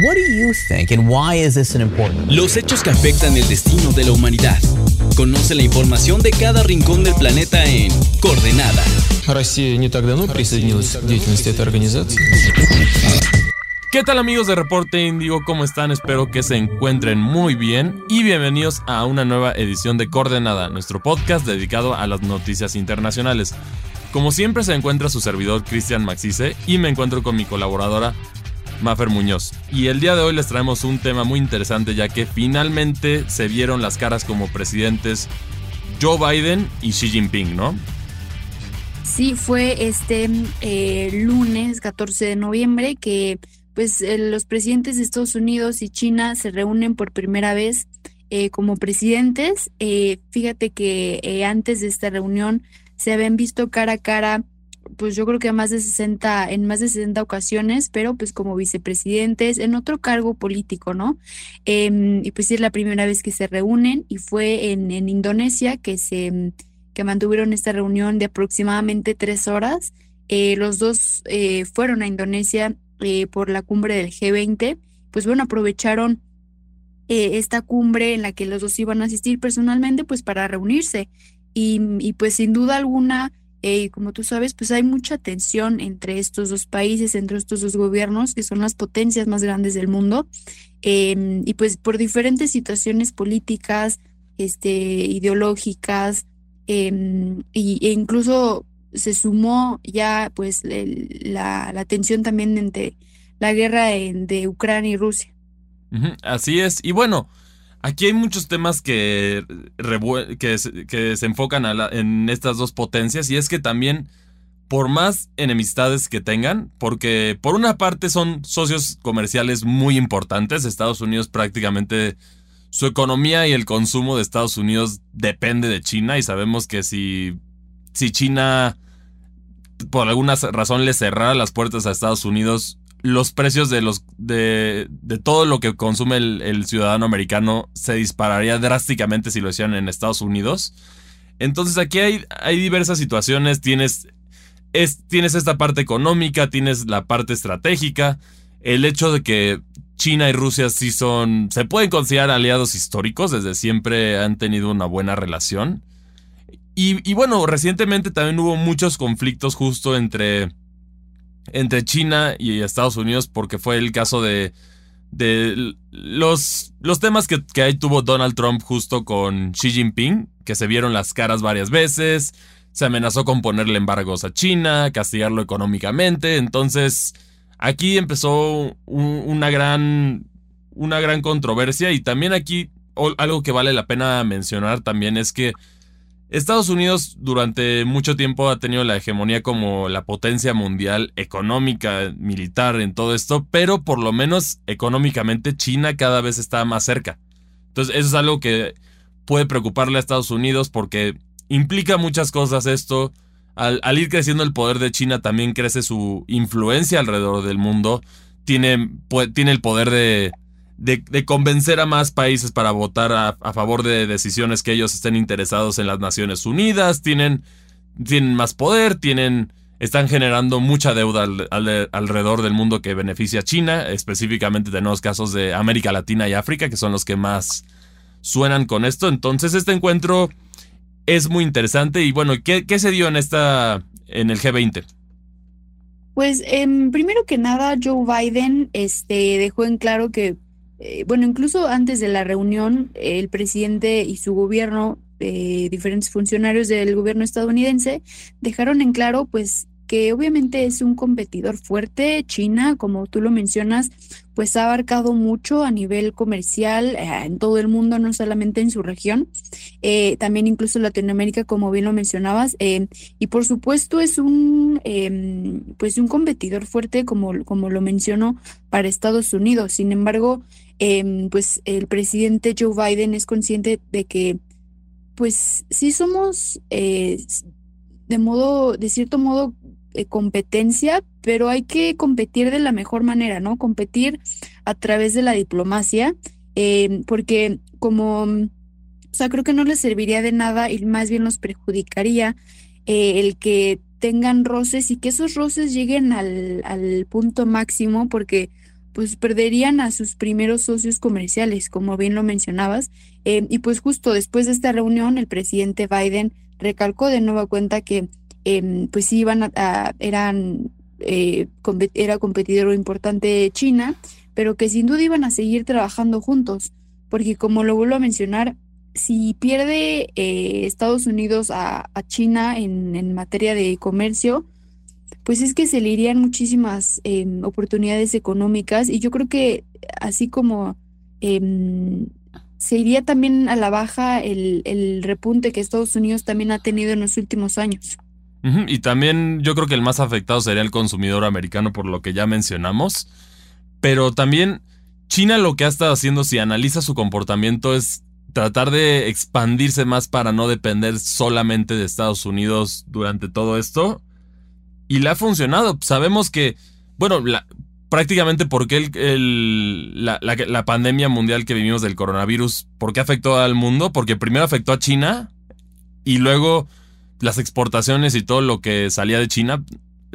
What do you think and why is this an important? Los hechos que afectan el destino de la humanidad. Conoce la información de cada rincón del planeta en Coordenada. Россия не так давно присоединилась к деятельности этой организации. ¿Qué tal amigos de Reporte Índigo? ¿Cómo están? Espero que se encuentren muy bien y bienvenidos a una nueva edición de Coordenada, nuestro podcast dedicado a las noticias internacionales. Como siempre se encuentra su servidor Cristian Maxice y me encuentro con mi colaboradora Mafer Muñoz. Y el día de hoy les traemos un tema muy interesante ya que finalmente se vieron las caras como presidentes Joe Biden y Xi Jinping, ¿no? Sí, fue este eh, lunes 14 de noviembre que pues eh, los presidentes de Estados Unidos y China se reúnen por primera vez eh, como presidentes. fíjate que antes de esta reunión se habían visto cara a cara pues yo creo que más de 60, en más de 60 ocasiones, pero pues como vicepresidentes, en otro cargo político, ¿no? Em, y pues es la primera vez que se reúnen y fue en, en Indonesia que se que mantuvieron esta reunión de aproximadamente tres horas. Eh, los dos eh, fueron a Indonesia eh, por la cumbre del G20. Pues bueno, aprovecharon esta cumbre en la que los dos iban a asistir personalmente, pues para reunirse. Y pues sin duda alguna, eh, como tú sabes, pues hay mucha tensión entre estos dos países, entre estos dos gobiernos, que son las potencias más grandes del mundo, em, y pues por diferentes situaciones políticas, este, ideológicas, em, y, e incluso se sumó ya pues la, la, tensión también entre la guerra de Ucrania y Rusia. Así es, y bueno, Aquí hay muchos temas que, se enfocan en estas dos potencias y es que también, por más enemistades que tengan, porque por una parte son socios comerciales muy importantes, Estados Unidos prácticamente su economía y el consumo de Estados Unidos depende de China y sabemos que si, si China por alguna razón le cerrara las puertas a Estados Unidos, los precios de los de, de todo lo que consume el, ciudadano americano se dispararía drásticamente si lo hicieran en Estados Unidos. Entonces aquí hay, hay diversas situaciones. Tienes, es, tienes esta parte económica, tienes la parte estratégica. El hecho de que China y Rusia sí son. se pueden considerar aliados históricos. Desde siempre han tenido una buena relación. Y, y bueno, recientemente también hubo muchos conflictos justo entre entre China y Estados Unidos porque fue el caso de, de los, los temas que, que ahí tuvo Donald Trump justo con Xi Jinping, que se vieron las caras varias veces, se amenazó con ponerle embargos a China, castigarlo económicamente, entonces aquí empezó una gran una gran controversia. Y también aquí algo que vale la pena mencionar también es que Estados Unidos durante mucho tiempo ha tenido la hegemonía como la potencia mundial económica, militar en todo esto, pero por lo menos económicamente China cada vez está más cerca. Entonces eso es algo que puede preocuparle a Estados Unidos porque implica muchas cosas esto. Al, ir creciendo el poder de China también crece su influencia alrededor del mundo. Tiene, tiene el poder de, de, convencer a más países para votar a, favor de decisiones que ellos estén interesados en las Naciones Unidas, tienen, tienen más poder, tienen, están generando mucha deuda alrededor del mundo que beneficia a China, específicamente tenemos casos de América Latina y África, que son los que más suenan con esto. Entonces este encuentro es muy interesante y bueno, ¿qué, qué se dio en esta, en el G20? Pues em, primero que nada, Joe Biden este, dejó en claro que eh, bueno, incluso antes de la reunión, el presidente y su gobierno, eh, diferentes funcionarios del gobierno estadounidense, dejaron en claro, pues, que obviamente es un competidor fuerte. China, como tú lo mencionas, pues ha abarcado mucho a nivel comercial eh, en todo el mundo, no solamente en su región, también incluso Latinoamérica, como bien lo mencionabas, y por supuesto es un, pues un competidor fuerte, como, como lo mencionó, para Estados Unidos. Sin embargo, Em, pues el presidente Joe Biden es consciente de que, pues sí somos eh, de modo, de cierto modo, eh, competencia, pero hay que competir de la mejor manera, ¿no? Competir a través de la diplomacia, em, porque como, o sea, creo que no les serviría de nada y más bien nos perjudicaría eh, el que tengan roces y que esos roces lleguen al, al punto máximo, porque pues perderían a sus primeros socios comerciales, como bien lo mencionabas. Eh, y pues justo después de esta reunión, el presidente Biden recalcó de nueva cuenta que em, pues iban a, eran eh, era competidor importante China, pero que sin duda iban a seguir trabajando juntos, porque como lo vuelvo a mencionar, si pierde eh, Estados Unidos a, China en, en, materia de comercio, pues es que se le irían muchísimas em, oportunidades económicas y yo creo que así como em, se iría también a la baja el, el, repunte que Estados Unidos también ha tenido en los últimos años. Y también yo creo que el más afectado sería el consumidor americano por lo que ya mencionamos, pero también China lo que ha estado haciendo si analiza su comportamiento es tratar de expandirse más para no depender solamente de Estados Unidos durante todo esto y le ha funcionado. Sabemos que, bueno, prácticamente porque el, la, la, pandemia mundial que vivimos del coronavirus, ¿por qué afectó al mundo? Porque primero afectó a China y luego las exportaciones y todo lo que salía de China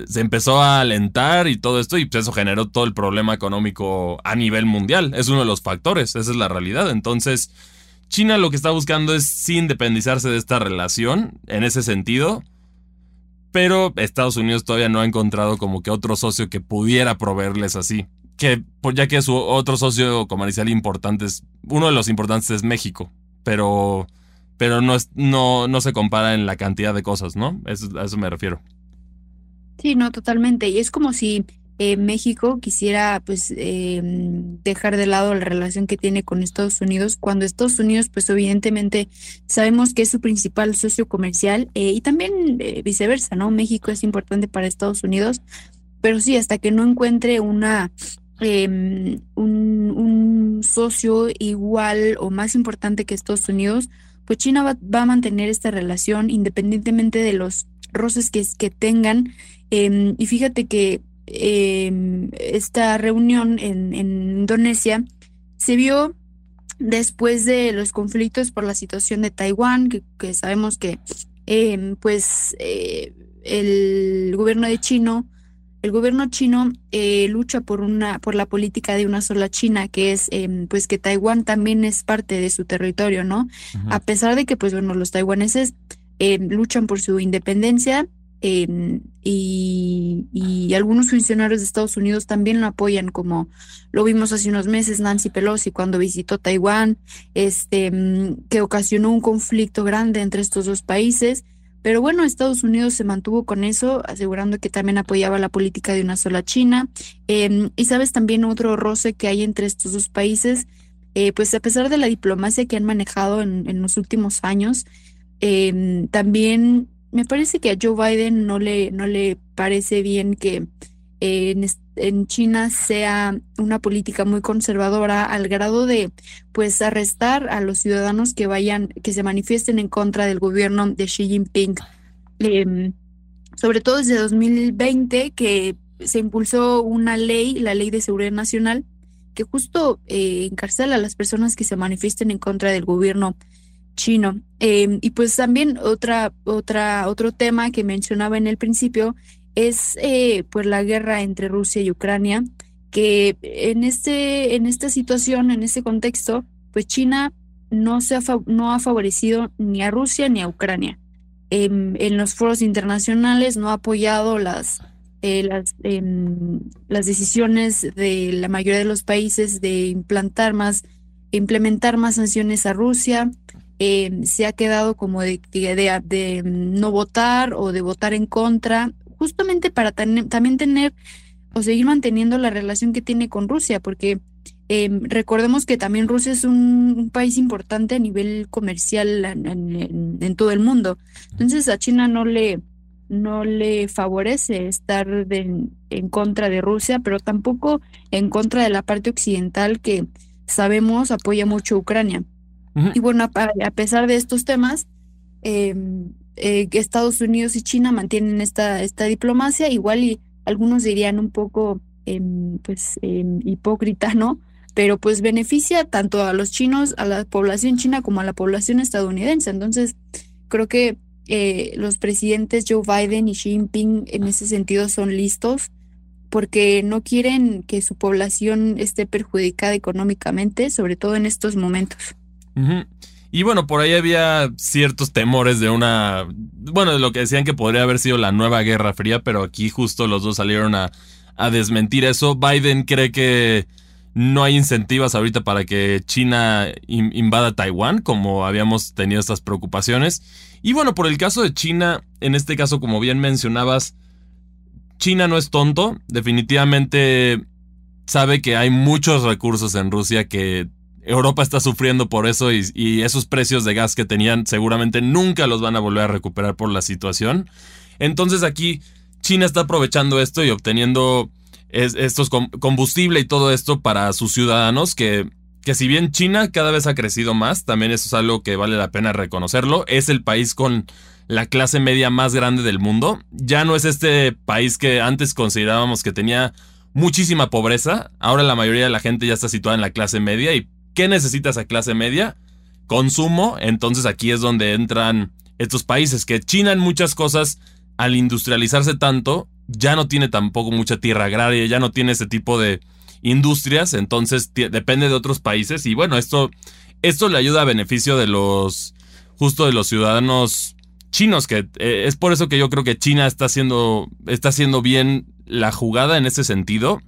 se empezó a alentar y todo esto y pues eso generó todo el problema económico a nivel mundial. Es uno de los factores, esa es la realidad. Entonces, China lo que está buscando es sí independizarse de esta relación en ese sentido pero Estados Unidos todavía no ha encontrado como que otro socio que pudiera proveerles así. Que, pues ya que su otro socio comercial importante es, uno de los importantes es México, pero, pero no, es, no, no se compara en la cantidad de cosas, ¿no? a eso me refiero. Sí, no, totalmente. Y es como si eh, México quisiera pues eh, dejar de lado la relación que tiene con Estados Unidos, cuando Estados Unidos pues evidentemente sabemos que es su principal socio comercial eh, y también viceversa, ¿no? México es importante para Estados Unidos, pero sí, hasta que no encuentre una... Em, un, un, socio igual o más importante que Estados Unidos, pues China va, a mantener esta relación independientemente de los roces que, que tengan. Em, y fíjate que Em, esta reunión en, Indonesia se vio después de los conflictos por la situación de Taiwán, que, sabemos que em, pues eh, el gobierno de Chino, el gobierno chino eh, lucha por una, por la política de una sola China, que es em, pues que Taiwán también es parte de su territorio, ¿no? A pesar de que pues bueno, los taiwaneses luchan por su independencia, Em, y, algunos funcionarios de Estados Unidos también lo apoyan, como lo vimos hace unos meses Nancy Pelosi cuando visitó Taiwán, este, que ocasionó un conflicto grande entre estos dos países. Pero bueno, Estados Unidos se mantuvo con eso, asegurando que también apoyaba la política de una sola China. Em, y sabes también otro roce que hay entre estos dos países, eh, pues a pesar de la diplomacia que han manejado en, en los últimos años, em, también me parece que a Joe Biden no le, no le parece bien que en, China sea una política muy conservadora al grado de pues arrestar a los ciudadanos que vayan, que se manifiesten en contra del gobierno de Xi Jinping. Em, sobre todo desde 2020 que se impulsó una ley, la ley de seguridad nacional, que justo eh, encarcela a las personas que se manifiesten en contra del gobierno chino. Em, y pues también otra, otra, otro tema que mencionaba en el principio es eh, pues la guerra entre Rusia y Ucrania, que en, este, en esta situación, en este contexto, pues China no, se ha, no ha favorecido ni a Rusia ni a Ucrania. Em, en los foros internacionales no ha apoyado las, eh, las, em, las decisiones de la mayoría de los países de implantar más, implementar más sanciones a Rusia. Em, se ha quedado como de, de, no votar o de votar en contra, justamente para también tener o seguir manteniendo la relación que tiene con Rusia, porque em, recordemos que también Rusia es un, país importante a nivel comercial en, todo el mundo. Entonces a China no le, no le favorece estar en contra de Rusia, pero tampoco en contra de la parte occidental que sabemos apoya mucho a Ucrania. Y bueno, a, pesar de estos temas, em, eh, Estados Unidos y China mantienen esta, esta diplomacia, igual y algunos dirían un poco em, pues em, hipócrita, ¿no? Pero pues beneficia tanto a los chinos, a la población china como a la población estadounidense. Entonces, creo que eh, los presidentes Joe Biden y Xi Jinping en ese sentido son listos porque no quieren que su población esté perjudicada económicamente, sobre todo en estos momentos. Y bueno, por ahí había ciertos temores de una, bueno, de lo que decían que podría haber sido la nueva Guerra Fría, pero aquí justo los dos salieron a, a desmentir eso. Biden cree que no hay incentivos ahorita para que China invada Taiwán, como habíamos tenido estas preocupaciones. Y bueno, por el caso de China, en este caso, como bien mencionabas, China no es tonto, definitivamente sabe que hay muchos recursos en Rusia que Europa está sufriendo por eso y, esos precios de gas que tenían seguramente nunca los van a volver a recuperar por la situación. Entonces aquí China está aprovechando esto y obteniendo estos combustible y todo esto para sus ciudadanos que, que si bien China cada vez ha crecido más, también eso es algo que vale la pena reconocerlo, es el país con la clase media más grande del mundo. Ya no es este país que antes considerábamos que tenía muchísima pobreza. Ahora la mayoría de la gente ya está situada en la clase media. ¿Y qué necesita esa clase media? Consumo. Entonces aquí es donde entran estos países. Que China en muchas cosas, al industrializarse tanto, ya no tiene tampoco mucha tierra agraria, ya no tiene ese tipo de industrias. Entonces depende de otros países. Y bueno, esto, esto le ayuda a beneficio de los, justo de los ciudadanos chinos, que eh, es por eso que yo creo que China está haciendo, está haciendo bien la jugada en ese sentido.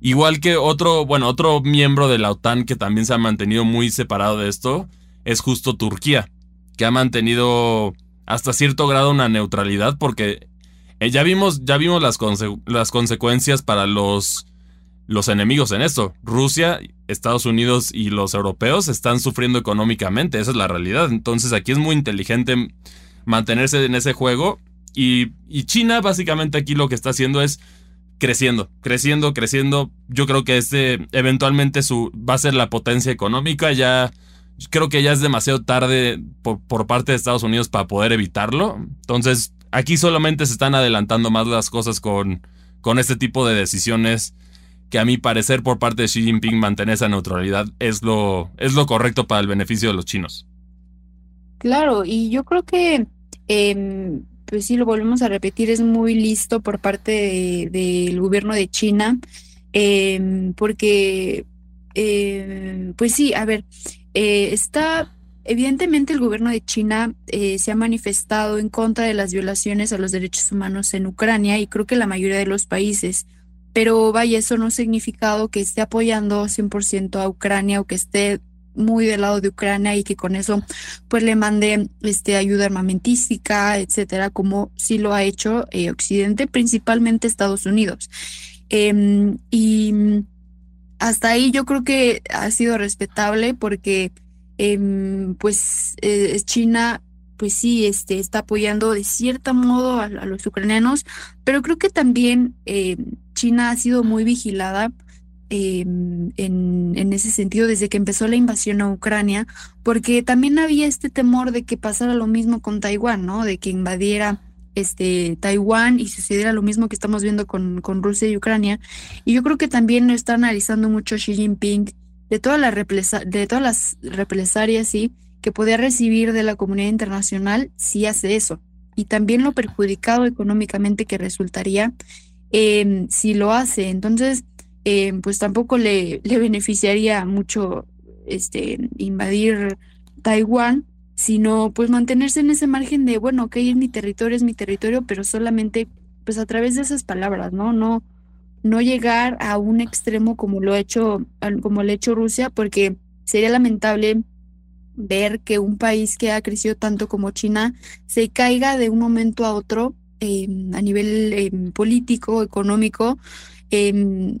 Igual que otro, bueno, otro miembro de la OTAN que también se ha mantenido muy separado de esto, es justo Turquía, que ha mantenido hasta cierto grado una neutralidad porque eh, ya vimos, ya vimos las, las consecuencias para los, los enemigos en esto. Rusia, Estados Unidos y los europeos están sufriendo económicamente, esa es la realidad. Entonces aquí es muy inteligente mantenerse en ese juego. Y, China básicamente aquí lo que está haciendo es creciendo, creciendo, creciendo. Yo creo que este eventualmente su, va a ser la potencia económica. Ya creo que ya es demasiado tarde por, por parte de Estados Unidos para poder evitarlo. Entonces aquí solamente se están adelantando más las cosas con, con este tipo de decisiones que a mi parecer por parte de Xi Jinping mantener esa neutralidad es lo, es lo correcto para el beneficio de los chinos. Claro, y yo creo que Em, pues sí, lo volvemos a repetir, es muy listo por parte del gobierno de China, em, porque, em, pues sí, a ver, eh, está, evidentemente el gobierno de China eh, se ha manifestado en contra de las violaciones a los derechos humanos en Ucrania y creo que la mayoría de los países. Pero vaya, eso no ha significado que esté apoyando 100% a Ucrania o que esté muy del lado de Ucrania y que con eso pues le mande este, ayuda armamentística, etcétera, como sí lo ha hecho eh, Occidente, principalmente Estados Unidos. Em, y hasta ahí yo creo que ha sido respetable porque em, pues eh, China pues sí, este, está apoyando de cierto modo a, los ucranianos, pero creo que también eh, China ha sido muy vigilada Em, en, ese sentido desde que empezó la invasión a Ucrania, porque también había este temor de que pasara lo mismo con Taiwán, ¿no? De que invadiera este, Taiwán y sucediera lo mismo que estamos viendo con, con Rusia y Ucrania. Y yo creo que también lo está analizando mucho Xi Jinping de todas las, de todas las represalias, sí, que podía recibir de la comunidad internacional si hace eso. Y también lo perjudicado económicamente que resultaría eh, si lo hace. Entonces, eh, pues tampoco le, le beneficiaría mucho este, invadir Taiwán, sino pues mantenerse en ese margen de, bueno, ok, es mi territorio, es mi territorio, pero solamente pues a través de esas palabras, ¿no? No, no llegar a un extremo como lo ha hecho, como lo ha hecho Rusia, porque sería lamentable ver que un país que ha crecido tanto como China se caiga de un momento a otro eh, a nivel eh, político, económico, eh,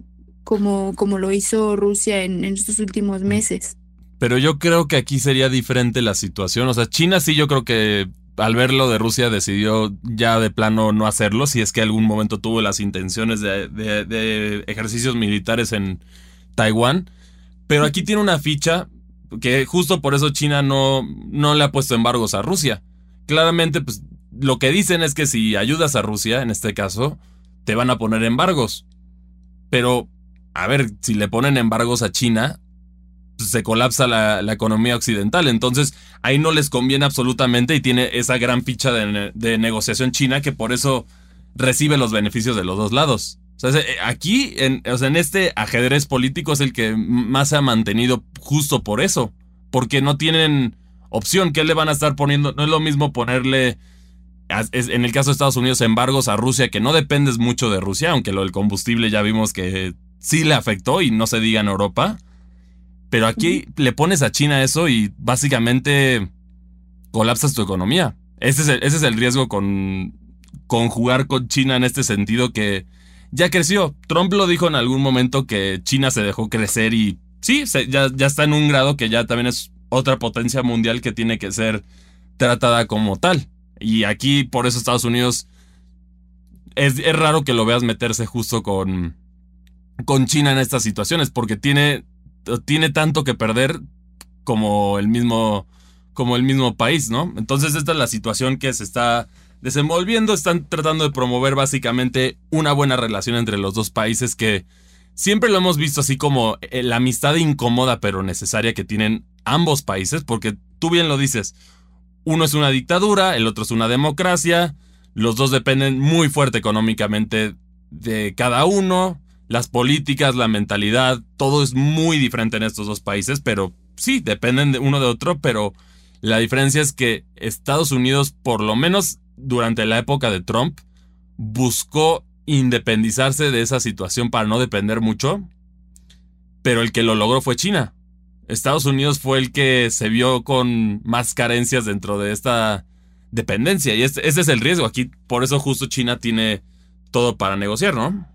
como, como lo hizo Rusia en, estos últimos meses. Pero yo creo que aquí sería diferente la situación. O sea, China sí yo creo que al ver lo de Rusia decidió ya de plano no hacerlo, si es que algún momento tuvo las intenciones de, ejercicios militares en Taiwán. Pero aquí tiene una ficha que justo por eso China no, no le ha puesto embargos a Rusia. Claramente, pues lo que dicen es que si ayudas a Rusia, en este caso, te van a poner embargos. Pero a ver, si le ponen embargos a China, se colapsa la, economía occidental. Entonces, ahí no les conviene absolutamente y tiene esa gran ficha de, negociación china que por eso recibe los beneficios de los dos lados. O sea, aquí, en, o sea, en este ajedrez político es el que más se ha mantenido justo por eso. Porque no tienen opción. ¿Qué le van a estar poniendo? No es lo mismo ponerle, en el caso de Estados Unidos, embargos a Rusia, que no dependes mucho de Rusia, aunque lo del combustible ya vimos que sí le afectó y no se diga en Europa. Pero aquí le pones a China eso y básicamente colapsas tu economía. Ese es el, ese es el riesgo con, con jugar con China en este sentido que ya creció. Trump lo dijo en algún momento que China se dejó crecer y sí, ya, ya está en un grado que ya también es otra potencia mundial que tiene que ser tratada como tal. Y aquí, por eso Estados Unidos, es, es raro que lo veas meterse justo con, con China en estas situaciones, porque tiene, tiene tanto que perder como el mismo como el mismo país, ¿no? Entonces esta es la situación que se está desenvolviendo, están tratando de promover básicamente una buena relación entre los dos países que siempre lo hemos visto así como eh, la amistad incómoda pero necesaria que tienen ambos países, porque tú bien lo dices, uno es una dictadura, el otro es una democracia, los dos dependen muy fuerte económicamente de cada uno, las políticas, la mentalidad, todo es muy diferente en estos dos países, pero sí, dependen de uno de otro, pero la diferencia es que Estados Unidos, por lo menos durante la época de Trump, buscó independizarse de esa situación para no depender mucho, pero el que lo logró fue China. Estados Unidos fue el que se vio con más carencias dentro de esta dependencia y ese es el riesgo. Aquí, por eso justo China tiene todo para negociar, ¿no?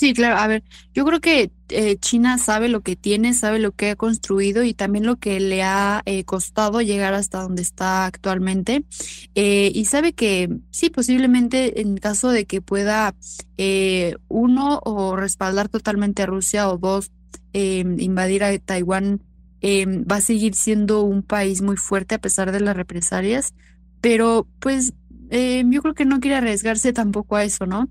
Sí, claro. A ver, yo creo que eh, China sabe lo que tiene, sabe lo que ha construido y también lo que le ha eh, costado llegar hasta donde está actualmente. Eh, y sabe que sí, posiblemente en caso de que pueda uno o respaldar totalmente a Rusia o dos invadir a Taiwán, va a seguir siendo un país muy fuerte a pesar de las represalias. Pero pues yo creo que no quiere arriesgarse tampoco a eso, ¿no?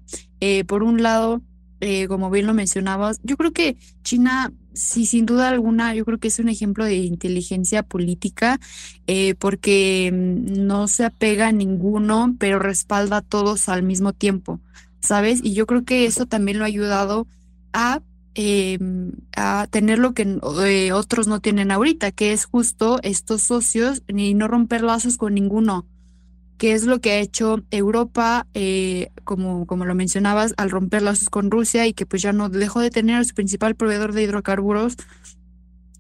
por un lado eh, como bien lo mencionabas, yo creo que China, sí, sin duda alguna, yo creo que es un ejemplo de inteligencia política, eh, porque mm, no se apega a ninguno, pero respalda a todos al mismo tiempo, ¿sabes? Y yo creo que eso también lo ha ayudado a, em, a tener lo que eh, otros no tienen ahorita, que es justo estos socios y no romper lazos con ninguno que es lo que ha hecho Europa, eh, como, como lo mencionabas, al romper lazos con Rusia y que pues ya no dejó de tener a su principal proveedor de hidrocarburos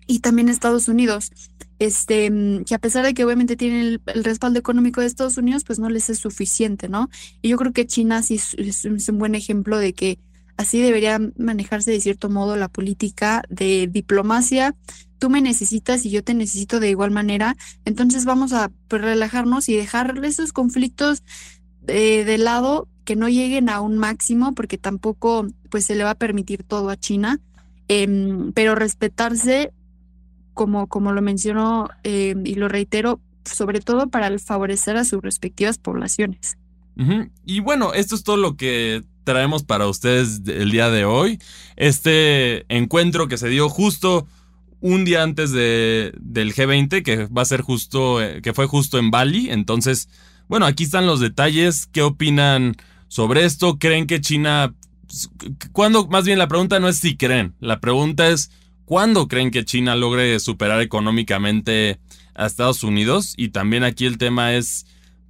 y también Estados Unidos, este, que a pesar de que obviamente tienen el, respaldo económico de Estados Unidos, pues no les es suficiente, ¿no? Y yo creo que China sí es un buen ejemplo de que así debería manejarse de cierto modo la política de diplomacia, tú me necesitas y yo te necesito de igual manera, entonces vamos a pues, relajarnos y dejar esos conflictos eh, de lado que no lleguen a un máximo porque tampoco pues se le va a permitir todo a China, em, pero respetarse como, como lo menciono em, y lo reitero, sobre todo para favorecer a sus respectivas poblaciones. Y bueno, esto es todo lo que traemos para ustedes el día de hoy. Este encuentro que se dio justo un día antes de, del G20, que va a ser justo, eh, que fue justo en Bali. Entonces, bueno, aquí están los detalles. ¿Qué opinan sobre esto? ¿Creen que China... ¿Cuándo? Más bien la pregunta no es si creen, la pregunta es ¿cuándo creen que China logre superar económicamente a Estados Unidos? Y también aquí el tema es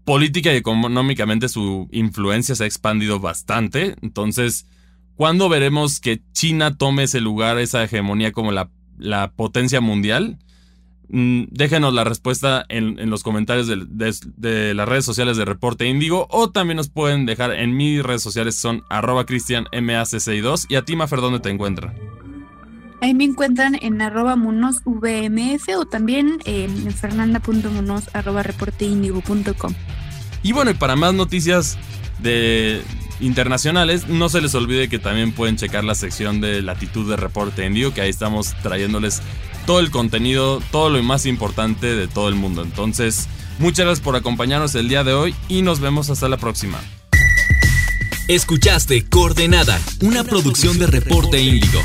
política y económicamente su influencia se ha expandido bastante. Entonces, ¿cuándo veremos que China tome ese lugar, esa hegemonía como la potencia mundial? Mm, déjenos la respuesta en, los comentarios de, las redes sociales de Reporte Índigo o también nos pueden dejar en mis redes sociales son arroba cristianmac62 y a ti Mafer, ¿dónde te encuentran? Ahí me encuentran en arroba monosvmf o también en fernanda.monos arroba reporteindigo.com. Y bueno, y para más noticias de internacionales, no se les olvide que también pueden checar la sección de latitud de reporte en que ahí estamos trayéndoles todo el contenido, todo lo más importante de todo el mundo. Entonces, muchas gracias por acompañarnos el día de hoy y nos vemos hasta la próxima. Escuchaste Coordenada, una producción de Reporte Índigo.